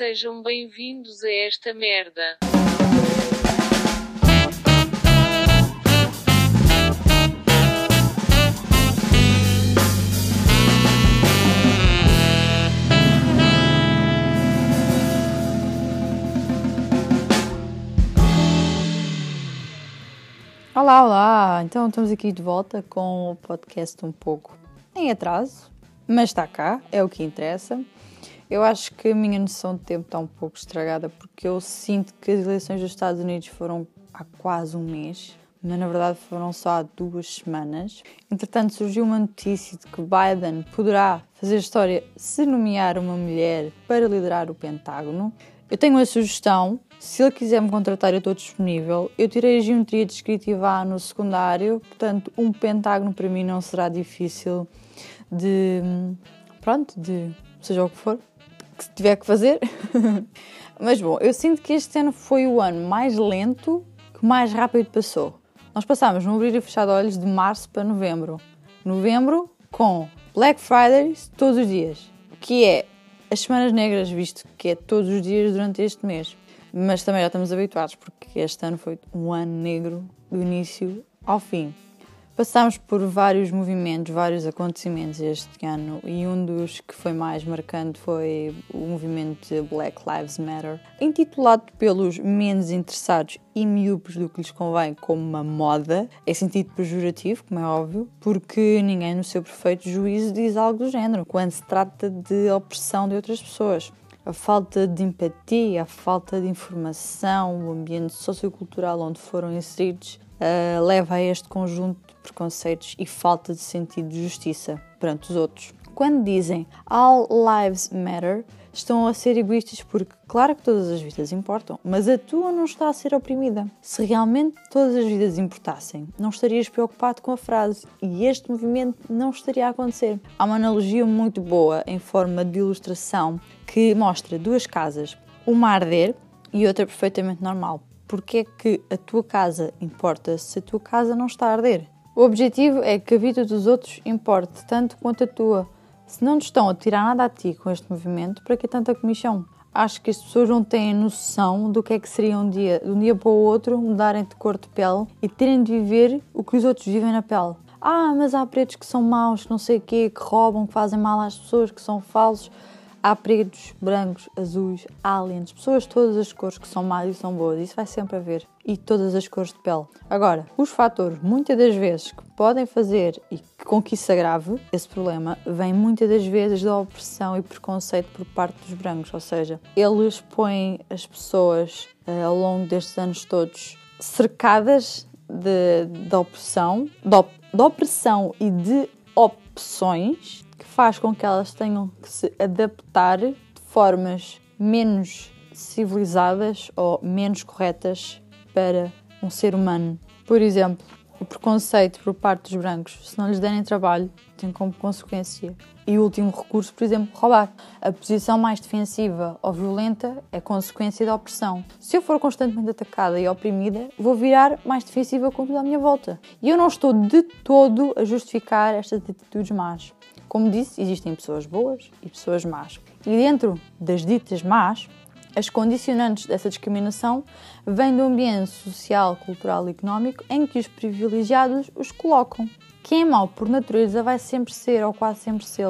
sejam bem-vindos a esta merda. Olá, olá! Então estamos aqui de volta com o podcast um pouco em atraso, mas está cá, é o que interessa. Eu acho que a minha noção de tempo está um pouco estragada porque eu sinto que as eleições dos Estados Unidos foram há quase um mês, mas na verdade foram só há duas semanas. Entretanto, surgiu uma notícia de que Biden poderá fazer história se nomear uma mulher para liderar o Pentágono. Eu tenho uma sugestão. Se ele quiser me contratar, eu estou disponível. Eu tirei a geometria descritiva no secundário, portanto, um pentágono para mim não será difícil de. Pronto, de seja o que for que tiver que fazer. Mas bom, eu sinto que este ano foi o ano mais lento que mais rápido passou. Nós passámos no abrir e fechar de olhos de março para novembro. Novembro com Black Fridays todos os dias, que é as semanas negras, visto que é todos os dias durante este mês. Mas também já estamos habituados, porque este ano foi um ano negro do início ao fim. Passámos por vários movimentos, vários acontecimentos este ano e um dos que foi mais marcante foi o movimento Black Lives Matter, intitulado pelos menos interessados e miúpes do que lhes convém como uma moda, em sentido pejorativo, como é óbvio, porque ninguém no seu perfeito juízo diz algo do género quando se trata de opressão de outras pessoas. A falta de empatia, a falta de informação, o ambiente sociocultural onde foram inseridos uh, leva a este conjunto de preconceitos e falta de sentido de justiça perante os outros. Quando dizem All Lives Matter, estão a ser egoístas porque, claro que todas as vidas importam, mas a tua não está a ser oprimida. Se realmente todas as vidas importassem, não estarias preocupado com a frase e este movimento não estaria a acontecer. Há uma analogia muito boa em forma de ilustração que mostra duas casas, uma a arder e outra perfeitamente normal porque é que a tua casa importa se a tua casa não está a arder? O objetivo é que a vida dos outros importe tanto quanto a tua. Se não te estão a tirar nada a ti com este movimento, para que tanta comissão? Acho que as pessoas não têm noção do que é que seria um dia, de um dia para o outro, mudarem de cor de pele e terem de viver o que os outros vivem na pele. Ah, mas há pretos que são maus, que não sei o quê, que roubam, que fazem mal às pessoas, que são falsos. Há pretos, brancos, azuis, aliens, pessoas de todas as cores que são más e são boas, isso vai sempre haver. E todas as cores de pele. Agora, os fatores, muitas das vezes, que podem fazer e com que isso agrave esse problema, vem muitas das vezes da opressão e preconceito por parte dos brancos. Ou seja, eles põem as pessoas uh, ao longo destes anos todos cercadas de, de opressão, de, op, de opressão e de opções faz com que elas tenham que se adaptar de formas menos civilizadas ou menos corretas para um ser humano. Por exemplo, o preconceito por parte dos brancos, se não lhes derem trabalho, tem como consequência. E o último recurso, por exemplo, roubar. A posição mais defensiva ou violenta é consequência da opressão. Se eu for constantemente atacada e oprimida, vou virar mais defensiva com tudo à minha volta. E eu não estou de todo a justificar estas atitudes más. Como disse, existem pessoas boas e pessoas más. E dentro das ditas más, as condicionantes dessa discriminação vêm do ambiente social, cultural e económico em que os privilegiados os colocam. Quem é mau por natureza vai sempre ser ou quase sempre ser.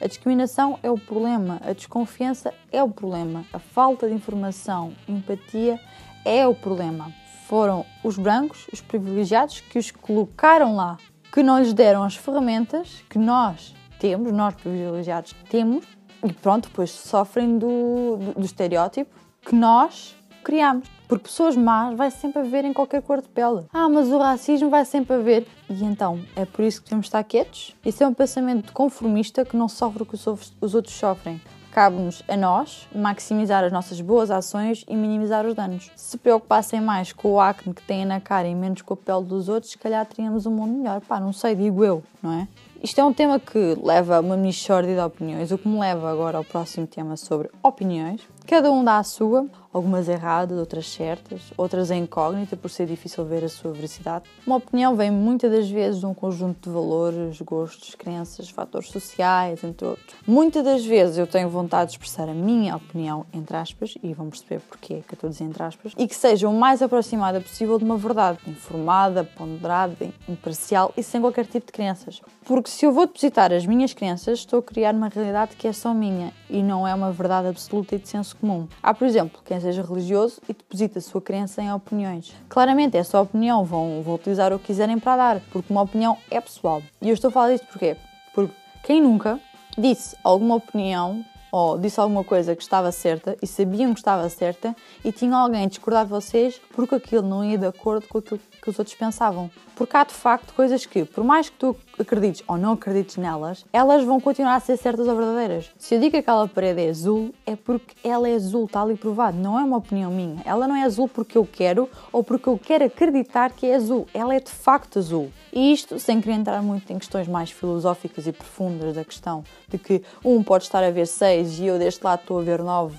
A discriminação é o problema, a desconfiança é o problema, a falta de informação, empatia é o problema. Foram os brancos, os privilegiados, que os colocaram lá, que não lhes deram as ferramentas que nós, temos, nós privilegiados temos, e pronto, depois sofrem do, do, do estereótipo que nós criamos. Porque pessoas más vai sempre haver em qualquer cor de pele. Ah, mas o racismo vai sempre haver. E então, é por isso que temos de estar quietos? Isso é um pensamento conformista que não sofre o que os outros sofrem. Cabe-nos a nós maximizar as nossas boas ações e minimizar os danos. Se preocupassem mais com o acne que têm na cara e menos com a pele dos outros, se calhar teríamos um mundo melhor. Pá, não sei, digo eu, não é? Isto é um tema que leva a uma mixórdia de opiniões, o que me leva agora ao próximo tema sobre opiniões. Cada um dá a sua. algumas erradas, outras certas, outras em incógnita por ser difícil ver a sua veracidade. Uma opinião vem muitas das vezes de um conjunto de valores, gostos, crenças, fatores sociais, entre outros. Muitas das vezes eu tenho vontade de expressar a minha opinião, entre aspas, e vão perceber porquê que eu estou dizer entre aspas, e que seja o mais aproximada possível de uma verdade, informada, ponderada, imparcial e sem qualquer tipo de crenças. Porque se eu vou depositar as minhas crenças, estou a criar uma realidade que é só minha e não é uma verdade absoluta e de senso comum. Há, por exemplo, quem seja religioso e deposita a sua crença em opiniões. Claramente, essa opinião vão, vão utilizar o que quiserem para dar, porque uma opinião é pessoal. E eu estou a falar disto porquê? Porque quem nunca disse alguma opinião ou disse alguma coisa que estava certa e sabiam que estava certa e tinha alguém a discordar de vocês porque aquilo não ia de acordo com aquilo que os outros pensavam. Porque há de facto coisas que, por mais que tu acredites ou não acredites nelas, elas vão continuar a ser certas ou verdadeiras. Se eu digo que aquela parede é azul, é porque ela é azul, está ali provado. Não é uma opinião minha. Ela não é azul porque eu quero ou porque eu quero acreditar que é azul. Ela é de facto azul. E isto sem querer entrar muito em questões mais filosóficas e profundas da questão de que um pode estar a ver seis e eu deste lado estou a ver nove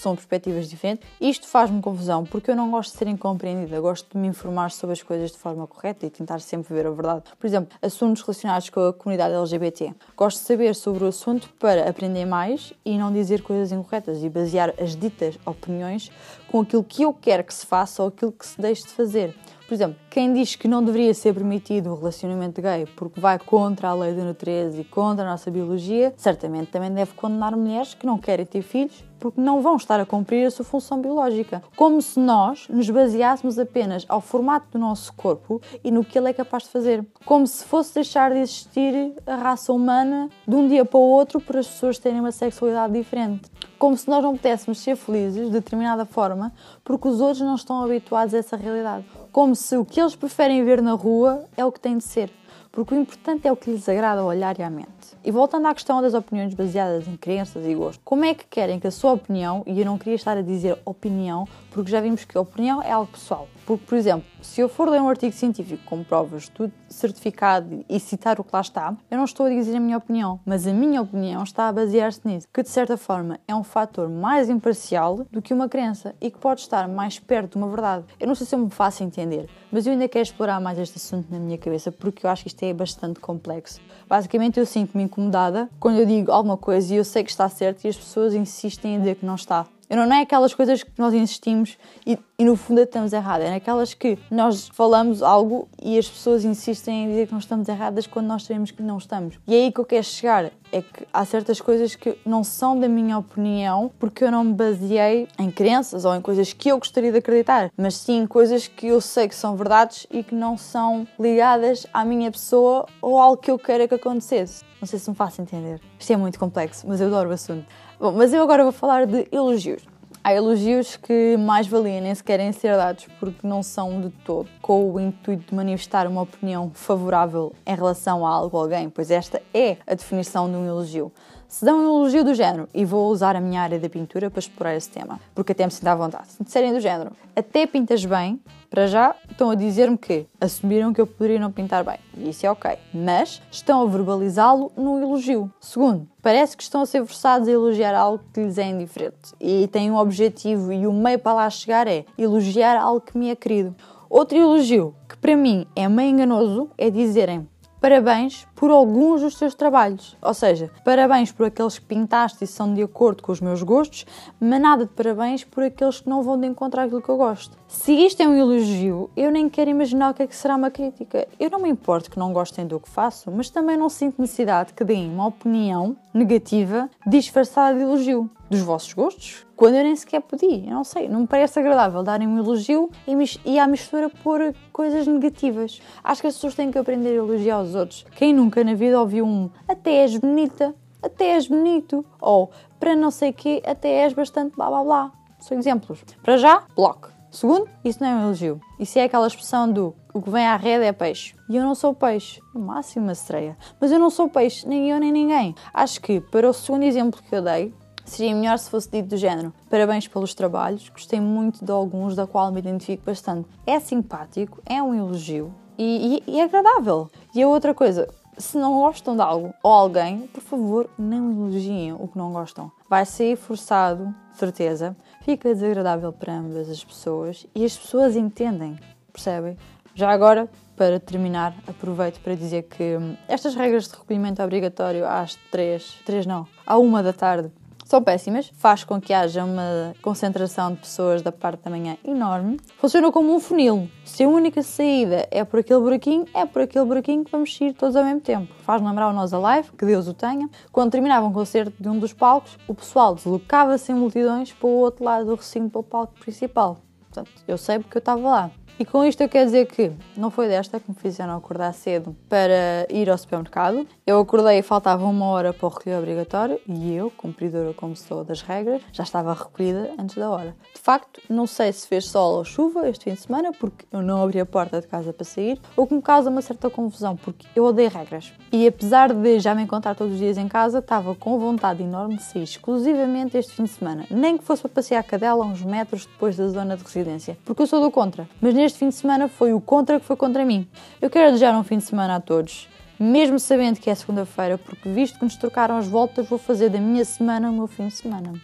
são perspectivas diferentes. Isto faz-me confusão porque eu não gosto de ser incompreendida, gosto de me informar sobre as coisas de forma correta e tentar sempre ver a verdade. Por exemplo, assuntos relacionados com a comunidade LGBT. Gosto de saber sobre o assunto para aprender mais e não dizer coisas incorretas e basear as ditas opiniões com aquilo que eu quero que se faça ou aquilo que se deixe de fazer. Por exemplo, quem diz que não deveria ser permitido o relacionamento gay porque vai contra a lei da natureza e contra a nossa biologia, certamente também deve condenar mulheres que não querem ter filhos porque não vão estar a cumprir a sua função biológica. Como se nós nos baseássemos apenas ao formato do nosso corpo e no que ele é capaz de fazer. Como se fosse deixar de existir a raça humana de um dia para o outro por as pessoas terem uma sexualidade diferente. Como se nós não pudéssemos ser felizes de determinada forma porque os outros não estão habituados a essa realidade como se o que eles preferem ver na rua é o que tem de ser, porque o importante é o que lhes agrada ao olhar e à mente. E voltando à questão das opiniões baseadas em crenças e gostos, como é que querem que a sua opinião, e eu não queria estar a dizer opinião, porque já vimos que a opinião é algo pessoal. Porque, por exemplo, se eu for ler um artigo científico com provas, tudo certificado e citar o que lá está, eu não estou a dizer a minha opinião, mas a minha opinião está a basear-se nisso, que de certa forma é um fator mais imparcial do que uma crença e que pode estar mais perto de uma verdade. Eu não sei se eu me faço entender, mas eu ainda quero explorar mais este assunto na minha cabeça porque eu acho que isto é bastante complexo. Basicamente, eu sinto-me incomodada quando eu digo alguma coisa e eu sei que está certo e as pessoas insistem em dizer que não está. Eu não, é aquelas coisas que nós insistimos e, e no fundo estamos erradas, é naquelas que nós falamos algo e as pessoas insistem em dizer que não estamos erradas quando nós sabemos que não estamos. E é aí que eu quero chegar, é que há certas coisas que não são da minha opinião porque eu não me baseei em crenças ou em coisas que eu gostaria de acreditar, mas sim coisas que eu sei que são verdades e que não são ligadas à minha pessoa ou ao que eu queira que acontecesse. Não sei se me faço entender. Isto é muito complexo, mas eu adoro o assunto. Bom, mas eu agora vou falar de elogios. Há elogios que mais valiam nem sequer ser dados porque não são de todo com o intuito de manifestar uma opinião favorável em relação a algo ou alguém, pois esta é a definição de um elogio. Se dão um elogio do género, e vou usar a minha área da pintura para explorar esse tema, porque até me sinto à vontade. Se disserem do género, até pintas bem, para já estão a dizer-me que assumiram que eu poderia não pintar bem, e isso é ok, mas estão a verbalizá-lo no elogio. Segundo, parece que estão a ser forçados a elogiar algo que lhes é indiferente e têm um objetivo e o meio para lá chegar é elogiar algo que me é querido. Outro elogio que para mim é meio enganoso é dizerem parabéns por alguns dos teus trabalhos. Ou seja, parabéns por aqueles que pintaste e são de acordo com os meus gostos, mas nada de parabéns por aqueles que não vão de encontrar aquilo que eu gosto. Se isto é um elogio, eu nem quero imaginar o que é que será uma crítica. Eu não me importo que não gostem do que faço, mas também não sinto necessidade que deem uma opinião negativa disfarçada de elogio dos vossos gostos, quando eu nem sequer pedi. Eu não sei, não me parece agradável darem um elogio e, e à mistura pôr coisas negativas. Acho que as pessoas têm que aprender a elogiar os outros. Quem nunca na vida ouviu um até és bonita, até és bonito, ou para não sei quê, até és bastante blá blá blá. São exemplos. Para já, bloco. Segundo, isso não é um elogio. Isso é aquela expressão do o que vem à rede é peixe. E eu não sou peixe. No máximo uma estreia. Mas eu não sou peixe, nem eu nem ninguém. Acho que, para o segundo exemplo que eu dei, Seria melhor se fosse dito do género: Parabéns pelos trabalhos, gostei muito de alguns, da qual me identifico bastante. É simpático, é um elogio e, e, e é agradável. E a outra coisa, Se não gostam de algo ou alguém, por favor, não elogiem o que não gostam. Vai ser forçado, certeza, fica desagradável para ambas as pessoas e as pessoas entendem, percebem? Já agora, para terminar, aproveito para dizer que hum, estas regras de recolhimento obrigatório às 3, 3 não, à 1 da tarde são péssimas, faz com que haja uma concentração de pessoas da parte da manhã enorme. Funciona como um funil. Se a única saída é por aquele buraquinho, é por aquele buraquinho que vamos sair todos ao mesmo tempo. Faz lembrar o Nós Alive, que Deus o tenha. Quando terminava um concerto de um dos palcos, o pessoal deslocava-se em multidões para o outro lado do recinto, para o palco principal. Portanto, eu sei porque eu estava lá. E com isto eu quero dizer que não foi desta que me fizeram acordar cedo para ir ao supermercado. Eu acordei e faltava uma hora para o recolher obrigatório e eu, cumpridora como sou das regras, já estava recolhida antes da hora. De facto, não sei se fez sol ou chuva este fim de semana porque eu não abri a porta de casa para sair, ou que me causa uma certa confusão porque eu odeio regras. E apesar de já me encontrar todos os dias em casa, estava com vontade enorme de sair exclusivamente este fim de semana, nem que fosse para passear a cadela uns metros depois da zona de residência, porque eu sou do contra. Mas este fim de semana foi o contra que foi contra mim. Eu quero desejar um fim de semana a todos, mesmo sabendo que é segunda-feira, porque visto que nos trocaram as voltas, vou fazer da minha semana o meu fim de semana.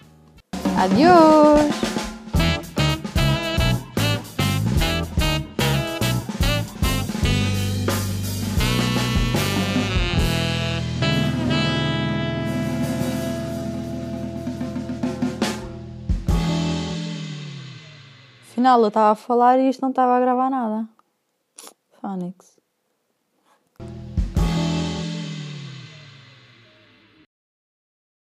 Adiós! Afinal, eu estava a falar e isto não estava a gravar nada. Phonics.